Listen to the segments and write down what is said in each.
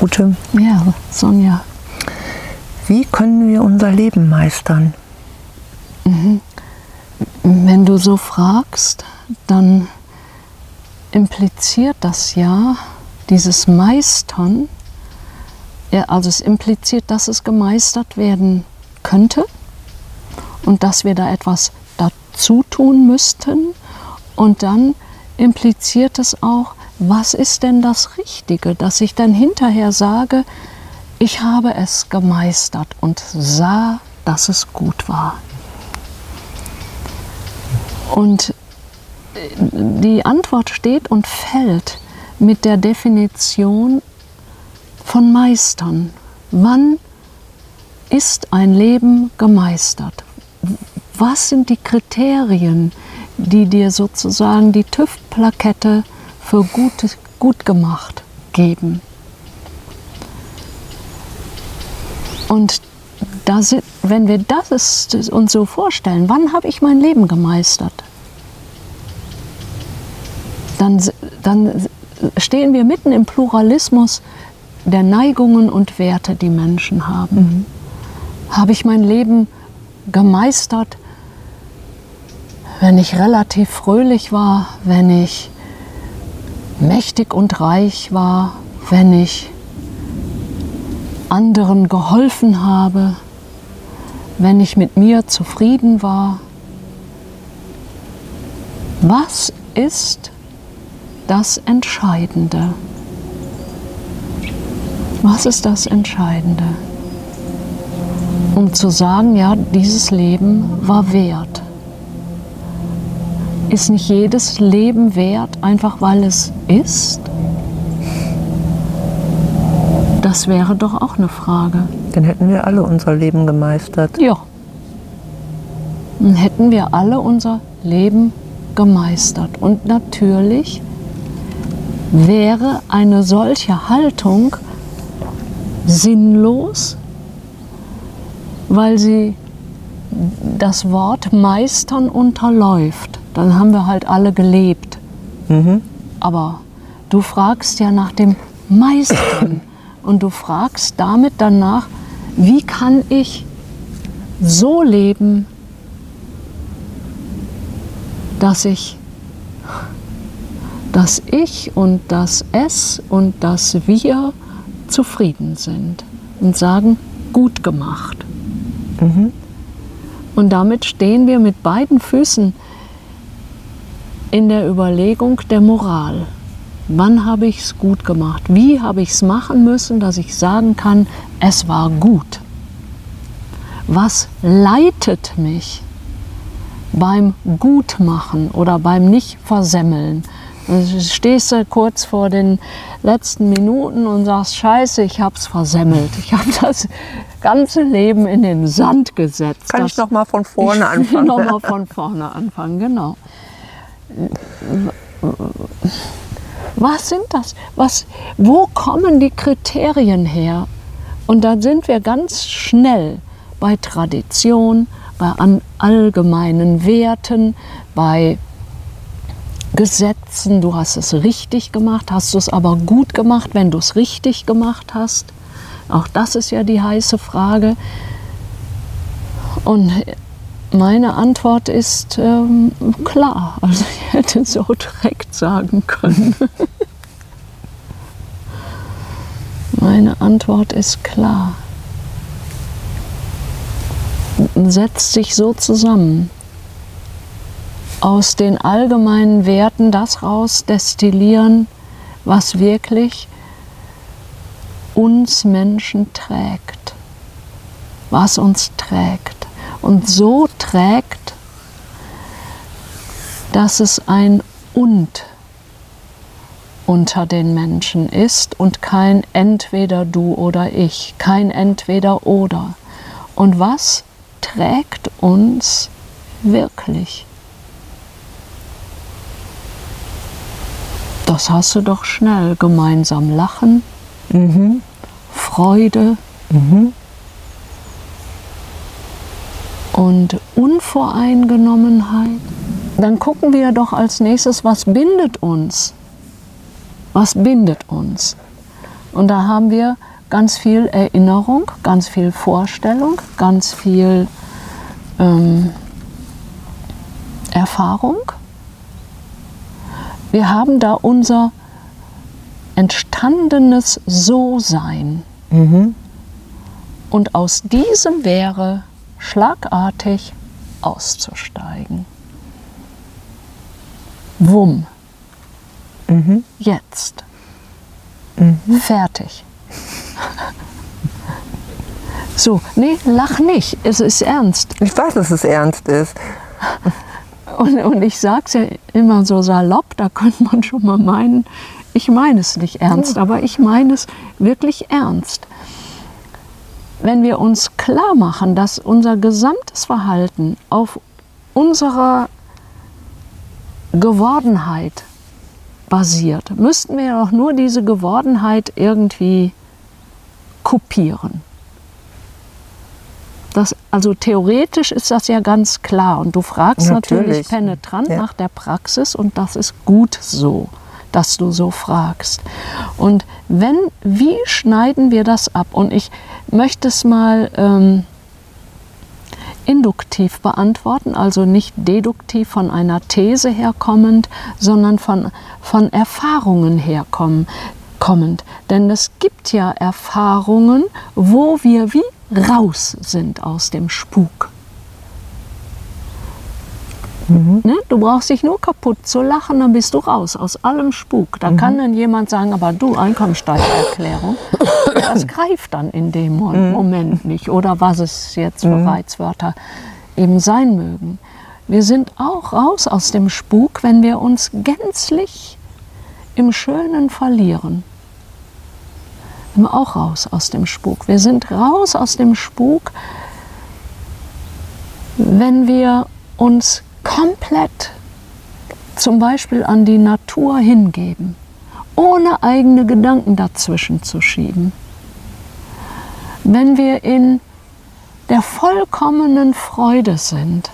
Ute, Ja, Sonja. wie können wir unser Leben meistern? Wenn du so fragst, dann impliziert das ja dieses Meistern, ja, also es impliziert, dass es gemeistert werden könnte und dass wir da etwas dazu tun müssten und dann impliziert es auch, was ist denn das Richtige, dass ich dann hinterher sage, ich habe es gemeistert und sah, dass es gut war. Und äh, die Antwort steht und fällt mit der Definition von Meistern. Wann ist ein Leben gemeistert? Was sind die Kriterien, die dir sozusagen die TÜV-Plakette für gut, gut gemacht geben? Und da sind, wenn wir das ist, uns so vorstellen, wann habe ich mein Leben gemeistert? Dann, dann stehen wir mitten im Pluralismus der Neigungen und Werte, die Menschen haben. Habe ich mein Leben gemeistert, wenn ich relativ fröhlich war, wenn ich mächtig und reich war, wenn ich anderen geholfen habe, wenn ich mit mir zufrieden war. Was ist das Entscheidende? Was ist das Entscheidende? Um zu sagen, ja, dieses Leben war wert. Ist nicht jedes Leben wert, einfach weil es ist? Das wäre doch auch eine Frage. Dann hätten wir alle unser Leben gemeistert. Ja. Dann hätten wir alle unser Leben gemeistert. Und natürlich wäre eine solche Haltung sinnlos, weil sie das Wort meistern unterläuft. Dann haben wir halt alle gelebt. Mhm. Aber du fragst ja nach dem Meistern und du fragst damit danach, wie kann ich so leben, dass ich dass ich und das Es und das Wir zufrieden sind und sagen, gut gemacht. Und damit stehen wir mit beiden Füßen in der Überlegung der Moral. Wann habe ich es gut gemacht? Wie habe ich es machen müssen, dass ich sagen kann, es war gut? Was leitet mich beim Gutmachen oder beim Nicht-Versemmeln? Also stehst du kurz vor den letzten Minuten und sagst, scheiße, ich habe es versemmelt. Ich habe das ganze Leben in den Sand gesetzt. Kann das, ich noch mal von vorne ich anfangen? noch mal von vorne anfangen, genau. Was sind das? Was, wo kommen die Kriterien her? Und da sind wir ganz schnell bei Tradition, bei allgemeinen Werten, bei Gesetzen. Du hast es richtig gemacht, hast du es aber gut gemacht, wenn du es richtig gemacht hast? Auch das ist ja die heiße Frage. Und meine Antwort ist ähm, klar. Also ich hätte so direkt sagen können. Meine Antwort ist klar. Setzt sich so zusammen. Aus den allgemeinen Werten das rausdestillieren, was wirklich uns Menschen trägt. Was uns trägt. Und so trägt, dass es ein Und unter den Menschen ist und kein entweder du oder ich, kein entweder oder. Und was trägt uns wirklich? Das hast du doch schnell. Gemeinsam lachen, Freude und Unvoreingenommenheit, dann gucken wir doch als nächstes, was bindet uns? Was bindet uns? Und da haben wir ganz viel Erinnerung, ganz viel Vorstellung, ganz viel ähm, Erfahrung. Wir haben da unser entstandenes So-Sein. Mhm. Und aus diesem wäre schlagartig auszusteigen. Wumm. Mhm. Jetzt. Fertig. So, nee, lach nicht. Es ist ernst. Ich weiß, dass es ernst ist. Und, und ich sage es ja immer so salopp, da könnte man schon mal meinen, ich meine es nicht ernst, aber ich meine es wirklich ernst. Wenn wir uns klar machen, dass unser gesamtes Verhalten auf unserer Gewordenheit basiert, müssten wir doch nur diese Gewordenheit irgendwie kopieren. Das, also theoretisch ist das ja ganz klar und du fragst natürlich, Natürlich. penetrant Ja. nach der Praxis und das ist gut so, dass du so fragst. Und wenn, wie schneiden wir das ab? Und ich möchte es mal ähm, induktiv beantworten, also nicht deduktiv von einer These herkommend, sondern von, von Erfahrungen herkommen, kommend. Denn es gibt ja Erfahrungen, wo wir wie raus sind aus dem Spuk. Ne? Du brauchst dich nur kaputt zu lachen, dann bist du raus aus allem Spuk. Da kann dann jemand sagen, aber du, Einkommensteuererklärung, das greift dann in dem Mo- Moment nicht. Oder was es jetzt für Reizwörter eben sein mögen. Wir sind auch raus aus dem Spuk, wenn wir uns gänzlich im Schönen verlieren. Sind wir auch raus aus dem Spuk. Wir sind raus aus dem Spuk, wenn wir uns komplett zum Beispiel an die Natur hingeben, ohne eigene Gedanken dazwischen zu schieben. Wenn wir in der vollkommenen Freude sind,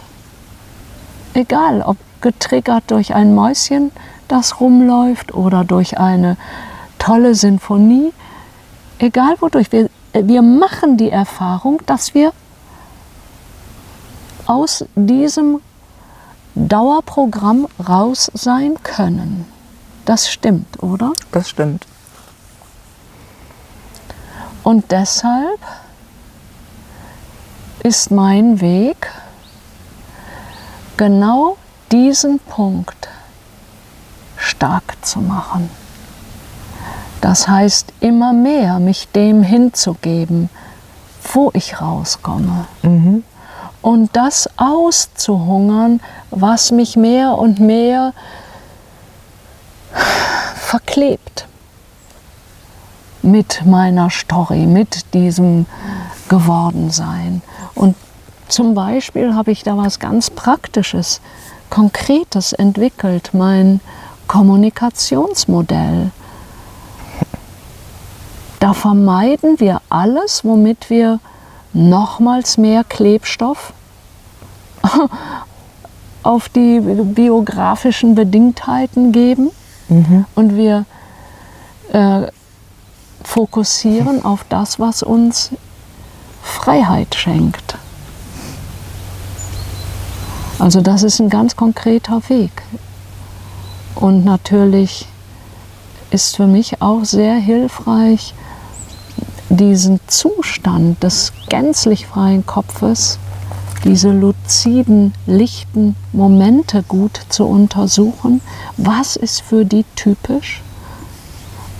egal ob getriggert durch ein Mäuschen, das rumläuft oder durch eine tolle Sinfonie, egal wodurch, wir, wir machen die Erfahrung, dass wir aus diesem Dauerprogramm raus sein können. Das stimmt, oder? Das stimmt. Und deshalb ist mein Weg genau diesen Punkt stark zu machen. Das heißt, immer mehr mich dem hinzugeben, wo ich rauskomme. Und das auszuhungern, was mich mehr und mehr verklebt mit meiner Story, mit diesem Gewordensein. Und zum Beispiel habe ich da was ganz Praktisches, Konkretes entwickelt, mein Kommunikationsmodell. Da vermeiden wir alles, womit wir nochmals mehr Klebstoff auf die biografischen Bedingtheiten geben und wir äh, fokussieren auf das, was uns Freiheit schenkt. Also das ist ein ganz konkreter Weg. Und natürlich ist für mich auch sehr hilfreich, diesen Zustand des gänzlich freien Kopfes, diese luziden, lichten Momente gut zu untersuchen. Was ist für die typisch?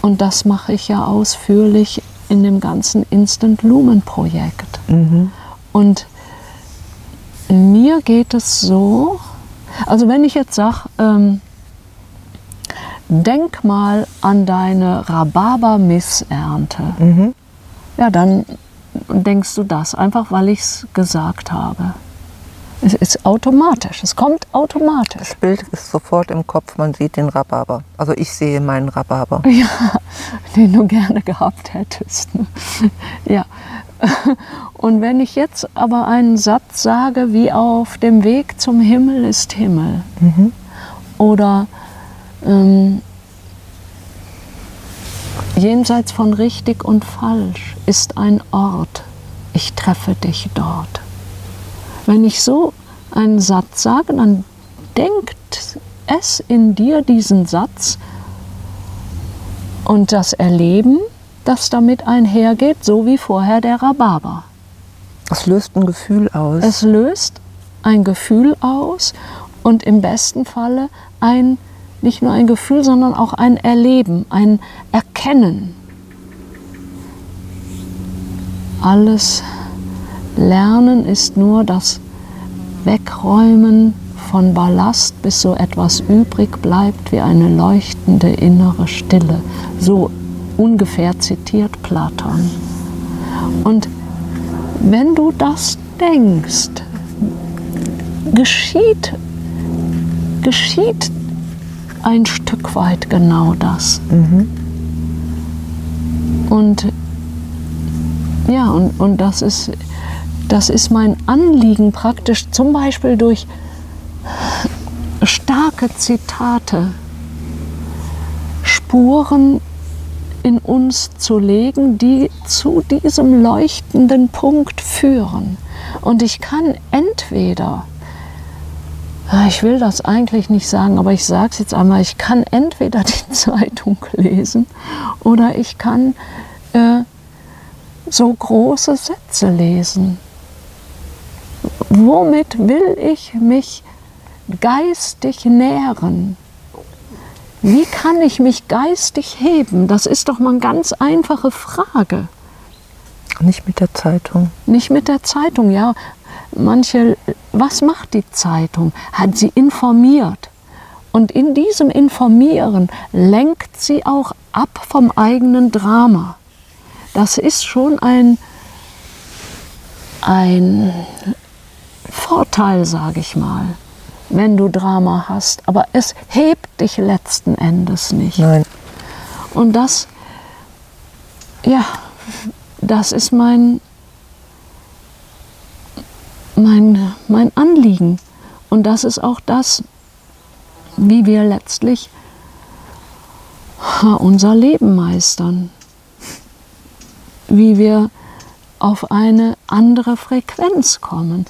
Und das mache ich ja ausführlich in dem ganzen Instant Lumen Projekt. Und mir geht es so, also wenn ich jetzt sage, ähm, denk mal an deine Rhabarber-Missernte, ja, dann denkst du das, einfach weil ich es gesagt habe. Es ist automatisch, es kommt automatisch. Das Bild ist sofort im Kopf, man sieht den Rhabarber. Also ich sehe meinen Rhabarber. Ja, den du gerne gehabt hättest. Ja, Und wenn ich jetzt aber einen Satz sage, wie auf dem Weg zum Himmel ist Himmel, oder ähm, jenseits von richtig und falsch ist ein Ort, ich treffe dich dort. Wenn ich so einen Satz sage, dann denkt es in dir diesen Satz und das Erleben, das damit einhergeht, so wie vorher der Rhabarber. Es löst ein Gefühl aus. Es löst ein Gefühl aus und im besten Falle ein, nicht nur ein Gefühl, sondern auch ein Erleben, ein Erkennen. Alles Lernen ist nur das Wegräumen von Ballast, bis so etwas übrig bleibt wie eine leuchtende innere Stille. So ungefähr zitiert Platon. Und wenn du das denkst, geschieht, geschieht ein Stück weit genau das. Mhm. Und ja, und, und das, ist, das ist mein Anliegen praktisch, zum Beispiel durch starke Zitate, Spuren in uns zu legen, die zu diesem leuchtenden Punkt führen. Und ich kann entweder, ich will das eigentlich nicht sagen, aber ich sage es jetzt einmal, ich kann entweder die Zeitung lesen oder ich kann äh, so große Sätze lesen. Womit will ich mich geistig nähren? Wie kann ich mich geistig heben? Das ist doch mal eine ganz einfache Frage. Nicht mit der Zeitung. Nicht mit der Zeitung, ja. Manche, was macht die Zeitung? Hat sie informiert. Und in diesem Informieren lenkt sie auch ab vom eigenen Drama. Das ist schon ein, ein Vorteil, sage ich mal wenn du Drama hast, aber es hebt dich letzten Endes nicht. Nein. Und das, ja, das ist mein, mein, mein Anliegen. Und das ist auch das, wie wir letztlich unser Leben meistern. Wie wir auf eine andere Frequenz kommen.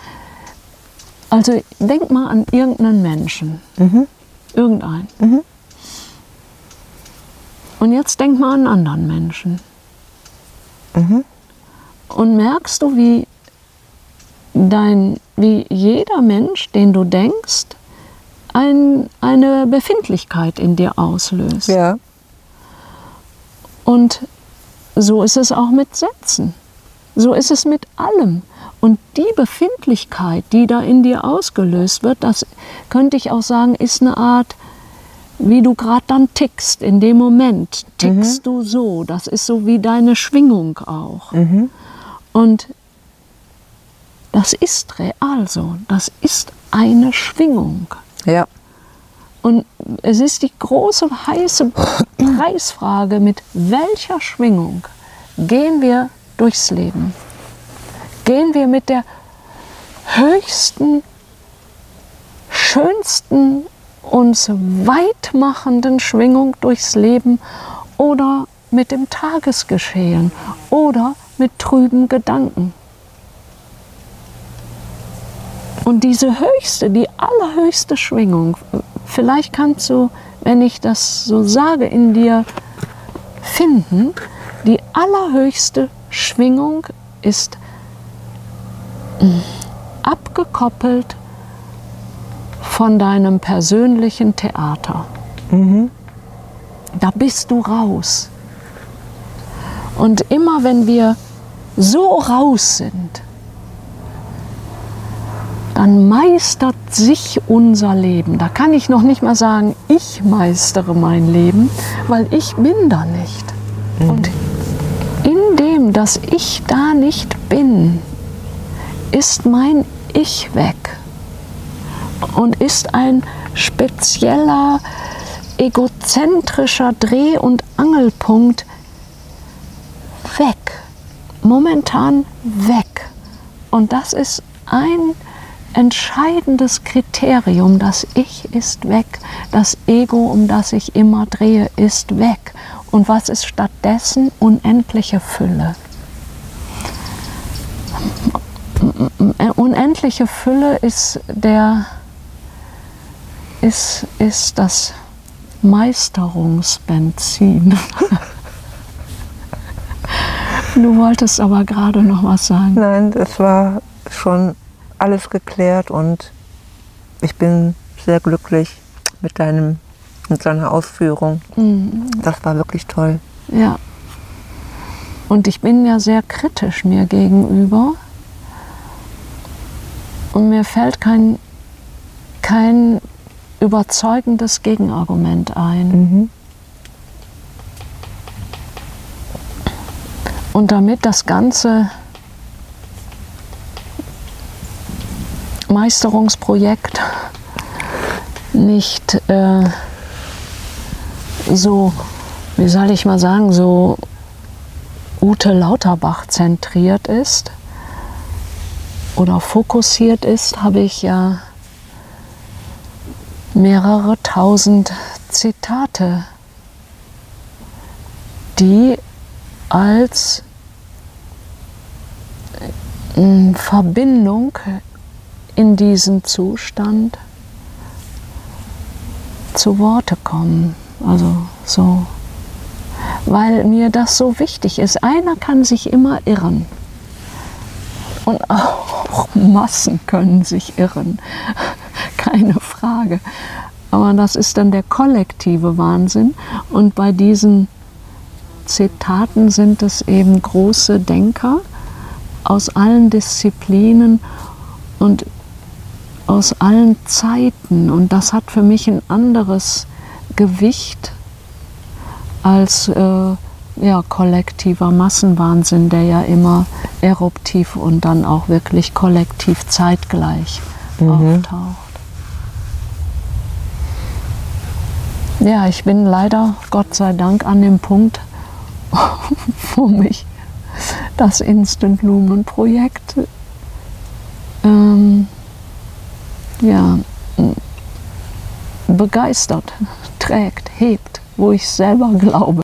Also denk mal an irgendeinen Menschen. Mhm. Irgendeinen. Mhm. Und jetzt denk mal an einen anderen Menschen. Mhm. Und merkst du, wie dein, wie jeder Mensch, den du denkst, ein, eine Befindlichkeit in dir auslöst. Ja. Und so ist es auch mit Sätzen. So ist es mit allem. Und die Befindlichkeit, die da in dir ausgelöst wird, das könnte ich auch sagen, ist eine Art, wie du gerade dann tickst. In dem Moment tickst mhm. du so. Das ist so wie deine Schwingung auch. Mhm. Und das ist real so. Das ist eine Schwingung. Ja. Und es ist die große heiße Preisfrage, mit welcher Schwingung gehen wir durchs Leben? gehen wir mit der höchsten, schönsten, uns weitmachenden Schwingung durchs Leben oder mit dem Tagesgeschehen oder mit trüben Gedanken. Und diese höchste, die allerhöchste Schwingung, vielleicht kannst du, wenn ich das so sage, in dir finden, die allerhöchste Schwingung ist abgekoppelt von deinem persönlichen Theater. Mhm. Da bist du raus. Und immer wenn wir so raus sind, dann meistert sich unser Leben. Da kann ich noch nicht mal sagen, ich meistere mein Leben, weil ich bin da nicht. Mhm. Und in dem, dass ich da nicht bin, ist mein Ich weg und ist ein spezieller, egozentrischer Dreh- und Angelpunkt weg. momentan weg. Und das ist ein entscheidendes Kriterium. Das Ich ist weg. Das Ego, um das ich immer drehe, ist weg. Und was ist stattdessen? Unendliche Fülle. Unendliche Fülle ist der ist, ist das Meisterungsbenzin. Du wolltest aber gerade noch was sagen. Nein, es war schon alles geklärt und ich bin sehr glücklich mit deinem mit seiner Ausführung. Mhm. Das war wirklich toll. Ja. Und ich bin ja sehr kritisch mir gegenüber. Und mir fällt kein, kein überzeugendes Gegenargument ein. Mhm. Und damit das ganze Meisterungsprojekt nicht äh, so, wie soll ich mal sagen, so Ute Lauterbach zentriert ist oder fokussiert ist, habe ich ja mehrere tausend Zitate, die als äh, Verbindung in diesen Zustand zu Worte kommen. Also so, weil mir das so wichtig ist. Einer kann sich immer irren. Und auch Massen können sich irren. Keine Frage. Aber das ist dann der kollektive Wahnsinn. Und bei diesen Zitaten sind es eben große Denker aus allen Disziplinen und aus allen Zeiten. Und das hat für mich ein anderes Gewicht als äh, ja, kollektiver Massenwahnsinn, der ja immer eruptiv und dann auch wirklich kollektiv zeitgleich mhm. auftaucht. Ja, ich bin leider, Gott sei Dank, an dem Punkt, wo mich das Instant Lumen Projekt ähm, ja, begeistert, trägt, hebt, wo ich selber glaube.